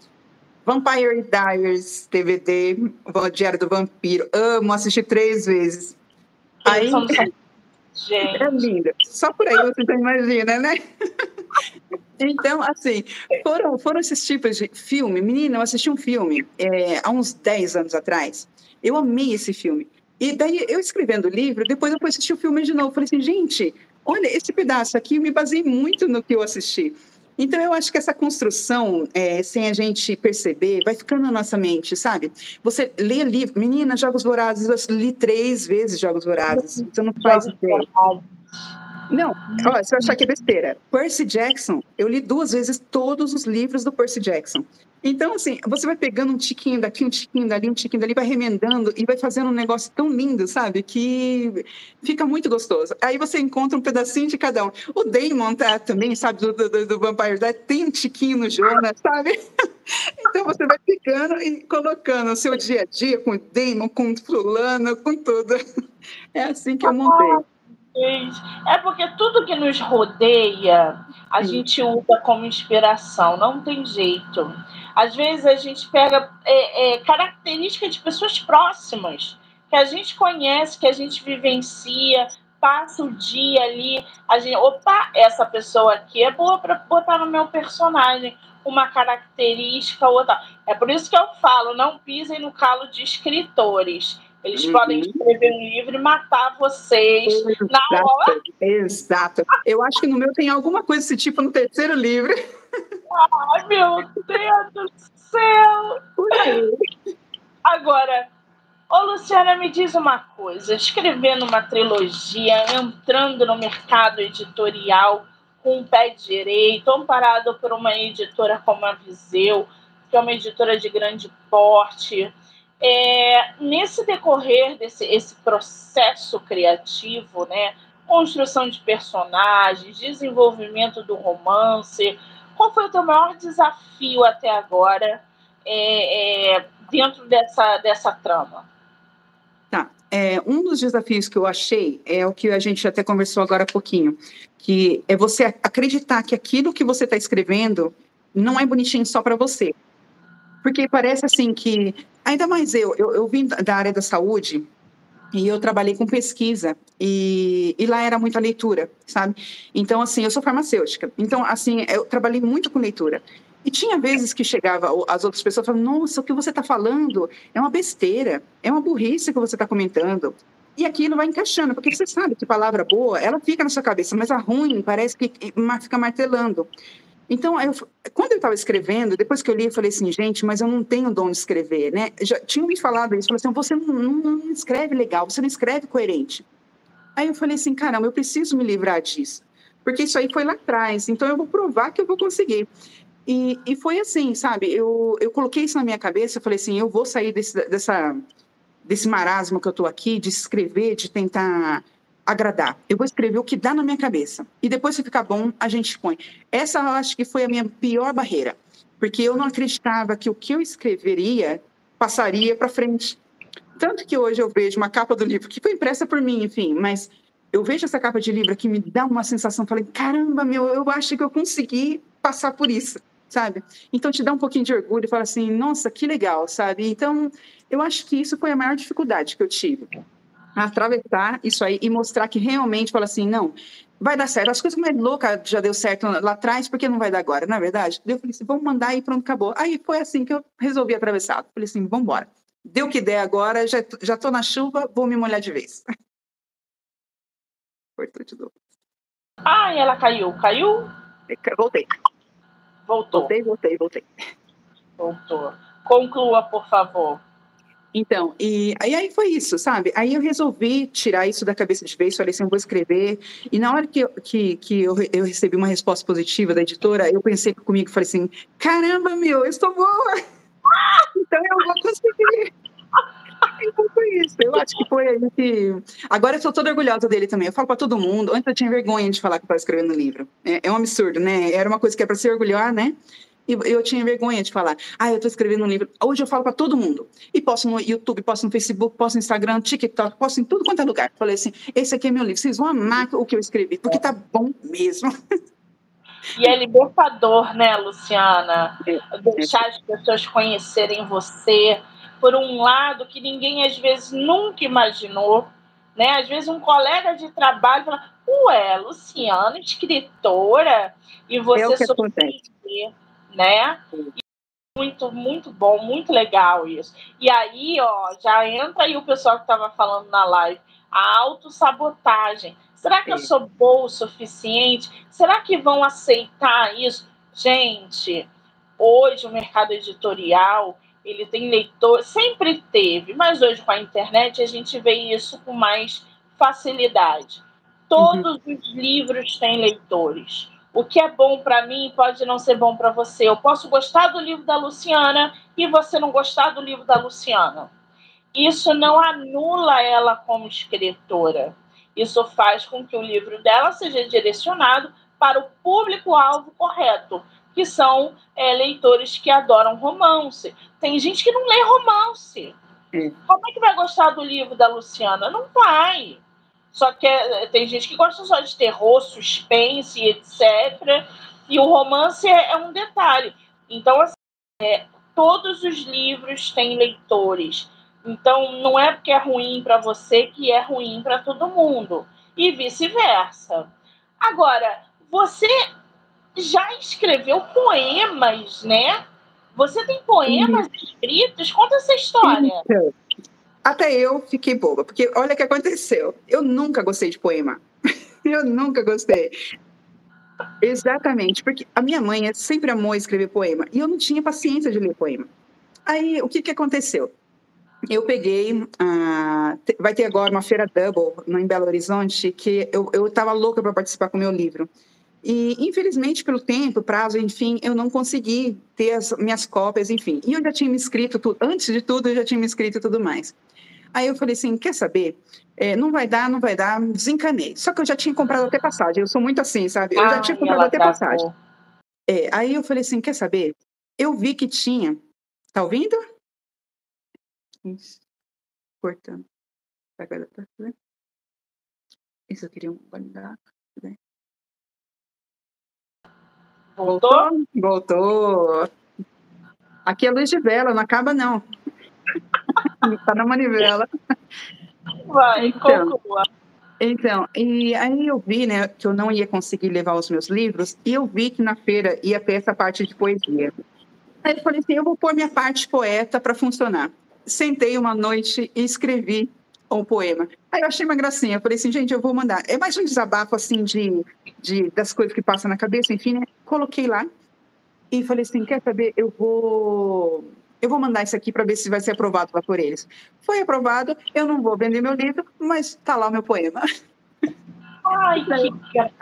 Vampire Diaries, DVD, Diário do Vampiro. Amo, assisti três vezes. Aí, Gente. É linda. Só por aí você já imagina, né? Então, assim, foram, foram esses tipos de filme. Menina, eu assisti um filme é, há uns 10 anos atrás. Eu amei esse filme. E daí, eu escrevendo o livro, depois eu fui assistir o filme de novo. Falei assim, gente, olha, esse pedaço aqui eu me baseei muito no que eu assisti. Então, eu acho que essa construção, é, sem a gente perceber, vai ficando na nossa mente, sabe? Você lê livro, menina, Jogos Vorazes, eu li três vezes Jogos Vorazes, você não faz ideia. Não, olha, você vai achar que é besteira. Percy Jackson, eu li duas vezes todos os livros do Percy Jackson. Então, assim, você vai pegando um tiquinho daqui, um tiquinho dali, um tiquinho dali, vai remendando e vai fazendo um negócio tão lindo, sabe? Que fica muito gostoso. Aí você encontra um pedacinho de cada um. O Damon tá também, sabe, do, do, do Vampire Diaries, tem um tiquinho no Jonas, sabe? Então você vai pegando e colocando o seu dia a dia com o Damon, com o fulano, com tudo. É assim que eu montei. É porque tudo que nos rodeia, a gente usa como inspiração, não tem jeito. Às vezes a gente pega é, é, características de pessoas próximas, que a gente conhece, que a gente vivencia, passa o dia ali, a gente, opa, essa pessoa aqui é boa para botar no meu personagem uma característica ou outra. É por isso que eu falo, não pisem no calo de escritores eles uhum. podem escrever um livro e matar vocês exato, na hora. Exato. Eu acho que no meu tem alguma coisa desse tipo no terceiro livro. Ai, meu Deus do céu! Agora, ô Luciana, me diz uma coisa: escrevendo uma trilogia, entrando no mercado editorial com o pé direito, amparado por uma editora como a Viseu, que é uma editora de grande porte é, nesse decorrer desse esse processo criativo, né, construção de personagens, desenvolvimento do romance, qual foi o teu maior desafio até agora é, é, dentro dessa, dessa trama? Tá. É, um dos desafios que eu achei é o que a gente até conversou agora há pouquinho, que é você acreditar que aquilo que você está escrevendo não é bonitinho só para você. Porque parece assim que Ainda mais eu, eu, eu vim da área da saúde e eu trabalhei com pesquisa e, e, lá era muita leitura, sabe? Então, assim, eu sou farmacêutica. Então, assim, eu trabalhei muito com leitura. E tinha vezes que chegava as outras pessoas falando, nossa, o que você está falando é uma besteira, é uma burrice que você está comentando. E aquilo vai encaixando, porque você sabe que palavra boa, ela fica na sua cabeça, mas a ruim parece que fica martelando. Então, eu, quando eu estava escrevendo, depois que eu li, eu falei assim, gente, mas eu não tenho dom de escrever, né? Já tinham me falado isso, falei assim, você não, não, não escreve legal, você não escreve coerente. Aí eu falei assim, caramba, eu preciso me livrar disso, porque isso aí foi lá atrás, então eu vou provar que eu vou conseguir. E, e foi assim, sabe? Eu, eu coloquei isso na minha cabeça, eu falei assim, eu vou sair desse, dessa, desse marasmo que eu estou aqui, de escrever, de tentar agradar. Eu vou escrever o que dá na minha cabeça. E depois, se ficar bom, a gente põe. Essa eu acho que foi a minha pior barreira. Porque eu não acreditava que o que eu escreveria passaria para frente. Tanto que hoje eu vejo uma capa do livro, que foi impressa por mim, enfim, mas eu vejo essa capa de livro que me dá uma sensação, falei, caramba, meu, eu acho que eu consegui passar por isso, sabe? Então te dá um pouquinho de orgulho e fala assim, nossa, que legal, sabe? Então, eu acho que isso foi a maior dificuldade que eu tive atravessar isso aí e mostrar que realmente fala assim, não, vai dar certo. As coisas mais loucas já deu certo lá atrás, porque não vai dar agora, na é verdade? Eu falei assim, vamos mandar e pronto, acabou. Aí foi assim que eu resolvi atravessar. Falei assim, vamos embora. Deu o que der agora, já, já tô na chuva, vou me molhar de vez. Cortou de novo. Ah, e ela caiu. Caiu? Voltei. Voltou. Voltei, voltei, voltei. Voltou. Conclua, por favor. Então, e, e, aí foi isso, sabe? Aí eu resolvi tirar isso da cabeça de vez, falei assim, vou escrever. E na hora que, eu, que, que eu, eu recebi uma resposta positiva da editora, eu pensei comigo, falei assim, caramba, meu, eu estou boa! Então eu vou conseguir. Então foi isso. Eu acho que foi aí que. Agora eu sou toda orgulhosa dele também. Eu falo para todo mundo. Antes eu tinha vergonha de falar que eu estava escrevendo livro. É, é um absurdo, né? Era uma coisa que é para se orgulhar, né? E eu tinha vergonha de falar. Ah, eu estou escrevendo um livro. Hoje eu falo para todo mundo. E posto no YouTube, posto no Facebook, posto no Instagram, TikTok, posto em tudo quanto é lugar. Falei assim: esse aqui é meu livro. Vocês vão amar o que eu escrevi, porque tá bom mesmo. E é libertador, né, Luciana? É, Deixar as pessoas conhecerem você por um lado que ninguém às vezes nunca imaginou. Né? Às vezes um colega de trabalho fala, ué, Luciana, escritora, e é você é né? muito, muito bom, muito legal isso. E aí, ó, já entra aí o pessoal que estava falando na live, a autossabotagem. Será que eu sou boa o suficiente? Será que vão aceitar isso? Gente, hoje o mercado editorial, ele tem leitor, sempre teve, mas hoje com a internet a gente vê isso com mais facilidade. Todos uhum. os livros têm leitores. O que é bom para mim pode não ser bom para você. Eu posso gostar do livro da Luciana e você não gostar do livro da Luciana. Isso não anula ela como escritora. Isso faz com que o livro dela seja direcionado para o público-alvo correto, que são é, leitores que adoram romance. Tem gente que não lê romance. Como é que vai gostar do livro da Luciana? Não vai. Só que é, tem gente que gosta só de terror, suspense, etc. E o romance é, é um detalhe. Então, assim, é, todos os livros têm leitores. Então, não é porque é ruim para você que é ruim para todo mundo. E vice-versa. Agora, você já escreveu poemas, né? Você tem poemas escritos? Conta essa história. Então, até eu fiquei boba, porque olha o que aconteceu. Eu nunca gostei de poema. eu nunca gostei. Exatamente, porque a minha mãe sempre amou escrever poema e eu não tinha paciência de ler poema. Aí, o que, que aconteceu? Eu peguei, uh, vai ter agora uma feira double em Belo Horizonte, que eu estava louca para participar com o meu livro. E, infelizmente, pelo tempo, prazo, enfim, eu não consegui ter as minhas cópias, enfim. E eu já tinha me inscrito, antes de tudo, eu já tinha me inscrito e tudo mais. Aí eu falei assim, quer saber? É, não vai dar, não vai dar, desencanei. Só que eu já tinha comprado até passagem, eu sou muito assim, sabe? Eu ah, já tinha comprado até passagem. É, aí eu falei assim, quer saber? Eu vi que tinha, tá ouvindo? Isso. Cortando. Agora tá vendo? Isso eu queria guardar. Né? Voltou? Voltou. Aqui é luz de vela, não acaba não. Está na manivela. Vai, então, conclua. Então, e aí eu vi, né, que eu não ia conseguir levar os meus livros, e eu vi que na feira ia ter essa parte de poesia. Aí eu falei assim, eu vou pôr minha parte poeta para funcionar. Sentei uma noite e escrevi um poema. Aí eu achei uma gracinha, eu falei assim, gente, eu vou mandar. É mais um desabafo, assim, de, de das coisas que passam na cabeça, enfim, né? Coloquei lá e falei assim, quer saber, eu vou eu vou mandar isso aqui para ver se vai ser aprovado lá por eles. Foi aprovado, eu não vou vender meu livro, mas está lá o meu poema. Ai, aí,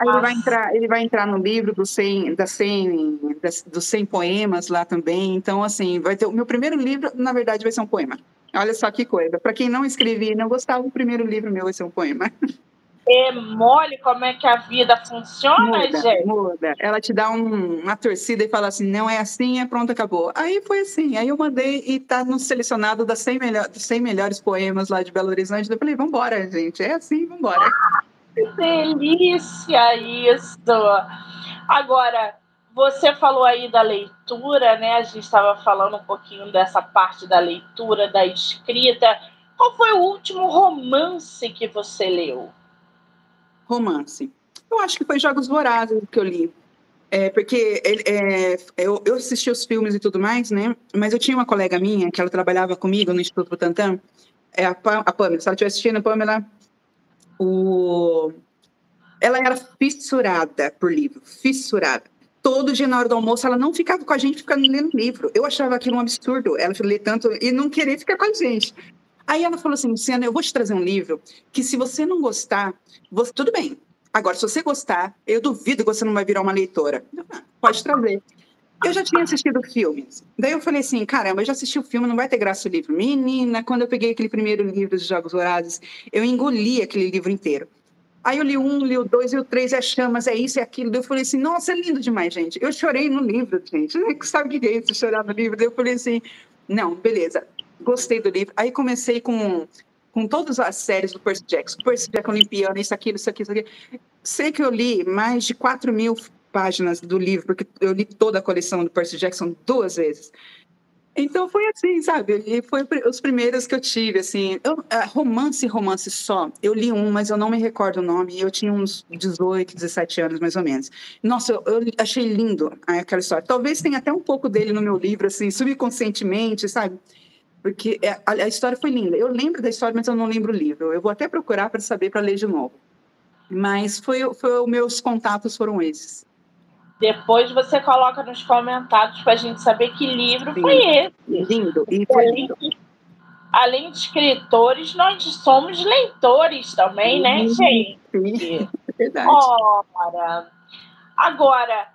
ele vai entrar, ele vai entrar no livro dos 100, das 100, das, dos 100 poemas lá também. Então, assim, vai ter o meu primeiro livro, na verdade, vai ser um poema. Olha só que coisa. Para quem não escrevia e não gostava, o primeiro livro meu vai ser um poema. é mole como é que a vida funciona, muda, gente? Muda. Ela te dá um, uma torcida e fala assim, não é assim, é pronto, acabou. Aí foi assim. Aí eu mandei e tá no selecionado das 100, melhor, dos 100 melhores poemas lá de Belo Horizonte. Eu falei, vambora, gente. É assim, vambora. Ah, que delícia isso! Agora, você falou aí da leitura, né? A gente estava falando um pouquinho dessa parte da leitura, da escrita Qual foi o último romance que você leu? Romance. Eu acho que foi Jogos Vorazes que eu li. É, porque é, eu, eu assisti os filmes e tudo mais, né? Mas eu tinha uma colega minha que ela trabalhava comigo no Instituto Butantan, é a, a Pamela. Se ela estiver assistindo, Pamela, o... ela era fissurada por livro, fissurada. Todo dia na hora do almoço, ela não ficava com a gente ficando lendo livro. Eu achava aquilo um absurdo, ela ler tanto e não querer ficar com a gente. Aí ela falou assim, Luciana, eu vou te trazer um livro que se você não gostar, você... tudo bem, Agora, se você gostar, eu duvido que você não vai virar uma leitora. Pode trazer. Eu já tinha assistido filmes. Daí eu falei assim, caramba, eu já assisti o filme, não vai ter graça o livro. Menina, quando eu peguei aquele primeiro livro de Jogos Vorazes, eu engoli aquele livro inteiro. Aí eu li um, li o dois, e o três, é chamas, é isso, é aquilo. Daí eu falei assim, nossa, é lindo demais, gente. Eu chorei no livro, gente. Sabe o que é isso, chorar no livro? Daí eu falei assim, não, beleza, gostei do livro. Aí comecei com com todas as séries do Percy Jackson, Percy Jackson Olimpiano, isso, aquilo, isso, aqui, isso aqui. Sei que eu li mais de 4 mil páginas do livro, porque eu li toda a coleção do Percy Jackson duas vezes. Então foi assim, sabe? E foi os primeiros que eu tive, assim. Eu, é, romance, romance só. Eu li um, mas eu não me recordo o nome. Eu tinha uns 18, 17 anos, mais ou menos. Nossa, eu, eu achei lindo aquela história. Talvez tenha até um pouco dele no meu livro, assim, subconscientemente, sabe? porque é, a, a, história foi linda. Eu lembro da história, mas eu não lembro o livro. Eu vou até procurar para saber para ler de novo. Mas foi, foi meus contatos foram esses. Depois você coloca nos comentários para a gente saber que livro Sim. foi esse. Lindo. E foi além, lindo. De, além de escritores, nós somos leitores também, né, Sim. né, gente? Sim, é verdade. Ora, agora,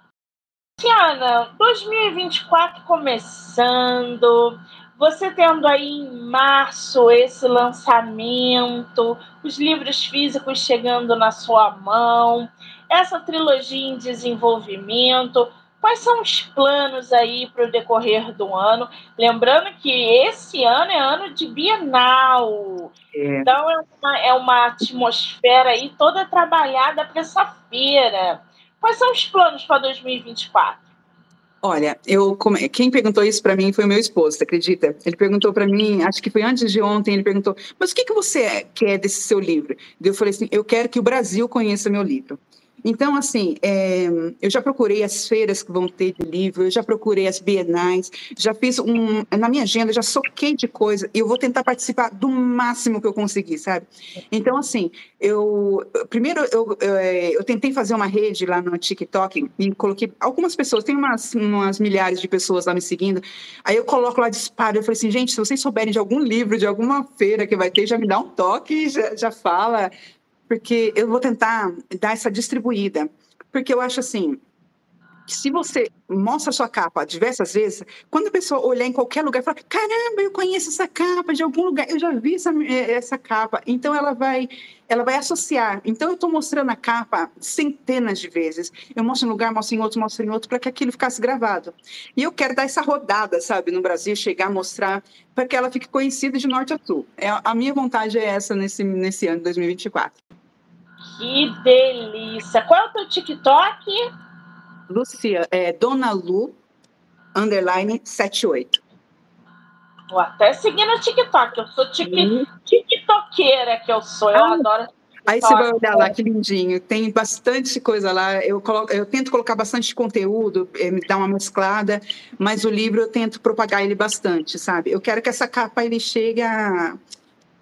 Tiana, 2024 começando, você tendo aí em março esse lançamento, os livros físicos chegando na sua mão, essa trilogia em desenvolvimento, quais são os planos aí para o decorrer do ano? Lembrando que esse ano é ano de Bienal, é. então é uma, é uma atmosfera aí toda trabalhada para essa feira. Quais são os planos para 2024? Olha, eu quem perguntou isso para mim foi o meu esposo, você acredita? Ele perguntou para mim, acho que foi antes de ontem, ele perguntou: "Mas o que que você quer desse seu livro?" Eu falei assim: "Eu quero que o Brasil conheça meu livro." Então, assim, é, eu já procurei as feiras que vão ter de livro, eu já procurei as bienais, já fiz um. Na minha agenda, já soquei de coisa e eu vou tentar participar do máximo que eu conseguir, sabe? Então, assim, eu. Primeiro, eu, eu, é, eu tentei fazer uma rede lá no TikTok e coloquei algumas pessoas, tem umas, umas milhares de pessoas lá me seguindo. Aí eu coloco lá disparo, eu falei assim, gente, se vocês souberem de algum livro, de alguma feira que vai ter, já me dá um toque, já, já fala porque eu vou tentar dar essa distribuída, porque eu acho assim, se você mostra sua capa diversas vezes, quando a pessoa olhar em qualquer lugar e falar, caramba, eu conheço essa capa de algum lugar, eu já vi essa, eh, essa capa, então ela vai, ela vai associar. Então eu estou mostrando a capa centenas de vezes. Eu mostro em um lugar, mostro em outro, mostro em outro, para que aquilo ficasse gravado. E eu quero dar essa rodada, sabe, no Brasil, chegar mostrar, para que ela fique conhecida de norte a sul. É, a minha vontade é essa nesse, nesse ano 2024. Que delícia! Qual é o teu TikTok? Lucia, é Dona Lu, underline 78. Vou até seguir no TikTok. Eu sou tic, uhum. tiktokeira que eu sou. Eu ah, adoro Aí você vai olhar lá, que lindinho. Tem bastante coisa lá. Eu, coloco, eu tento colocar bastante conteúdo, eh, me dar uma mesclada, mas o livro eu tento propagar ele bastante, sabe? Eu quero que essa capa ele chegue a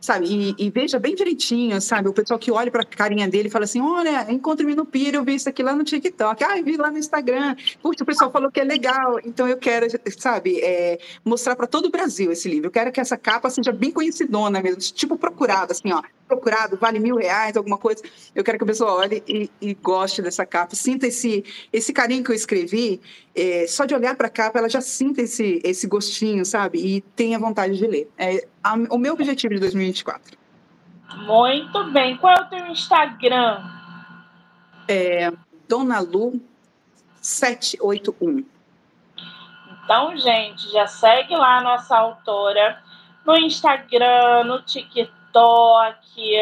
sabe? E, e, veja bem direitinho, sabe? O pessoal que olha para a carinha dele e fala assim: olha, encontre-me no Pira, eu vi isso aqui lá no TikTok, ah, vi lá no Instagram, puxa, o pessoal falou que é legal. Então eu quero, sabe, é, mostrar para todo o Brasil esse livro. Eu quero que essa capa seja bem conhecidona mesmo, tipo procurada, assim, ó, procurado, vale mil reais, alguma coisa. Eu quero que a pessoa olhe e, e goste dessa capa, sinta esse, esse carinho que eu escrevi. É, só de olhar para a capa, ela já sinta esse, esse gostinho, sabe? E tenha vontade de ler. É a, o meu objetivo de 2024. Muito bem. Qual é o teu Instagram? É Dona Lu 781. Então, gente, já segue lá a nossa autora no Instagram, no TikTok TikTok.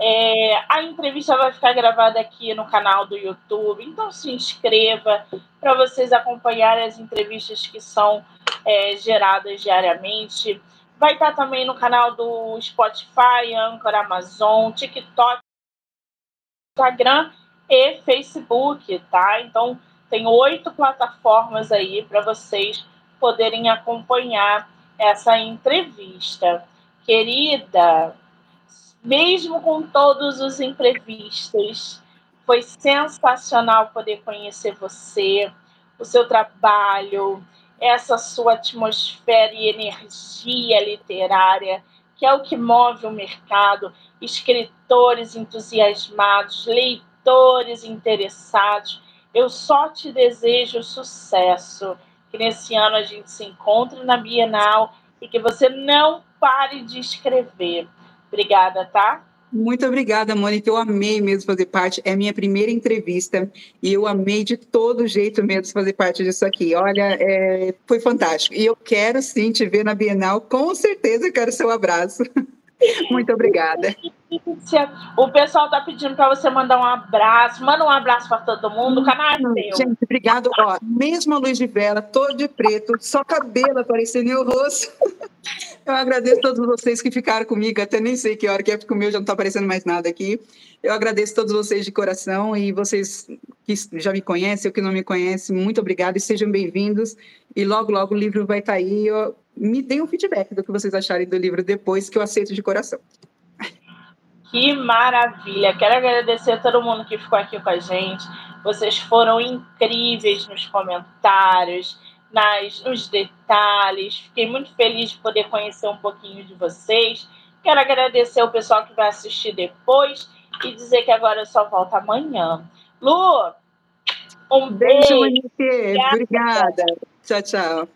É, a entrevista vai ficar gravada aqui no canal do YouTube, então se inscreva para vocês acompanharem as entrevistas que são é, geradas diariamente. Vai estar também no canal do Spotify, Anchor, Amazon, TikTok, Instagram e Facebook, tá? Então, tem oito plataformas aí para vocês poderem acompanhar essa entrevista. Querida, mesmo com todos os imprevistos, foi sensacional poder conhecer você, o seu trabalho, essa sua atmosfera e energia literária, que é o que move o mercado, escritores entusiasmados, leitores interessados. Eu só te desejo sucesso, que nesse ano a gente se encontre na Bienal e que você não pare de escrever. Obrigada, tá? Muito obrigada, Mônica. Eu amei mesmo fazer parte. É minha primeira entrevista e eu amei de todo jeito mesmo fazer parte disso aqui. Olha, é, foi fantástico. E eu quero sim te ver na Bienal. Com certeza quero seu abraço. Muito obrigada. O pessoal está pedindo para você mandar um abraço. Manda um abraço para todo mundo. O canal é seu. Gente, obrigado. Ó, mesmo a luz de vela, todo de preto, só cabelo aparecendo no rosto. Eu agradeço a todos vocês que ficaram comigo. Até nem sei que hora que é, porque o meu já não está aparecendo mais nada aqui. Eu agradeço a todos vocês de coração e vocês que já me conhecem ou que não me conhecem, muito obrigada e sejam bem-vindos. E logo, logo o livro vai estar tá aí. Eu, me deem um feedback do que vocês acharem do livro depois, que eu aceito de coração. Que maravilha! Quero agradecer a todo mundo que ficou aqui com a gente. Vocês foram incríveis nos comentários, nas, nos detalhes. Fiquei muito feliz de poder conhecer um pouquinho de vocês. Quero agradecer o pessoal que vai assistir depois e dizer que agora eu só volto amanhã. Lu, um beijo. beijo. Obrigada. Tchau, tchau.